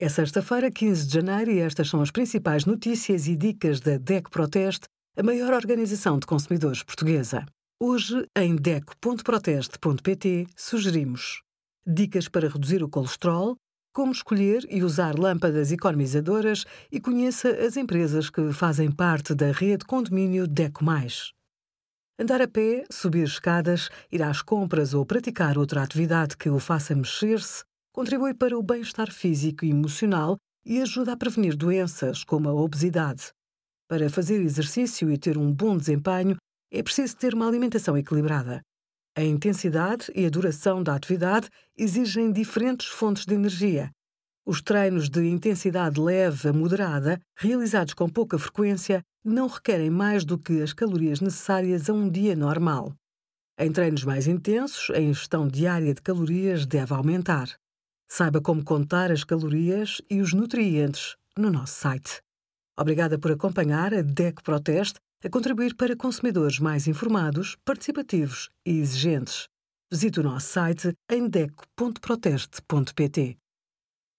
É sexta-feira, 15 de janeiro, e estas são as principais notícias e dicas da DEC Proteste, a maior organização de consumidores portuguesa. Hoje, em DEC.proteste.pt, sugerimos dicas para reduzir o colesterol, como escolher e usar lâmpadas economizadoras e conheça as empresas que fazem parte da rede condomínio DECO+. Andar a pé, subir escadas, ir às compras ou praticar outra atividade que o faça mexer-se contribui para o bem-estar físico e emocional e ajuda a prevenir doenças como a obesidade. Para fazer exercício e ter um bom desempenho, é preciso ter uma alimentação equilibrada. A intensidade e a duração da atividade exigem diferentes fontes de energia. Os treinos de intensidade leve a moderada, realizados com pouca frequência, não requerem mais do que as calorias necessárias a um dia normal. Em treinos mais intensos, a ingestão diária de calorias deve aumentar. Saiba como contar as calorias e os nutrientes no nosso site. Obrigada por acompanhar a DEC Proteste a contribuir para consumidores mais informados, participativos e exigentes. Visite o nosso site em deco.proteste.pt.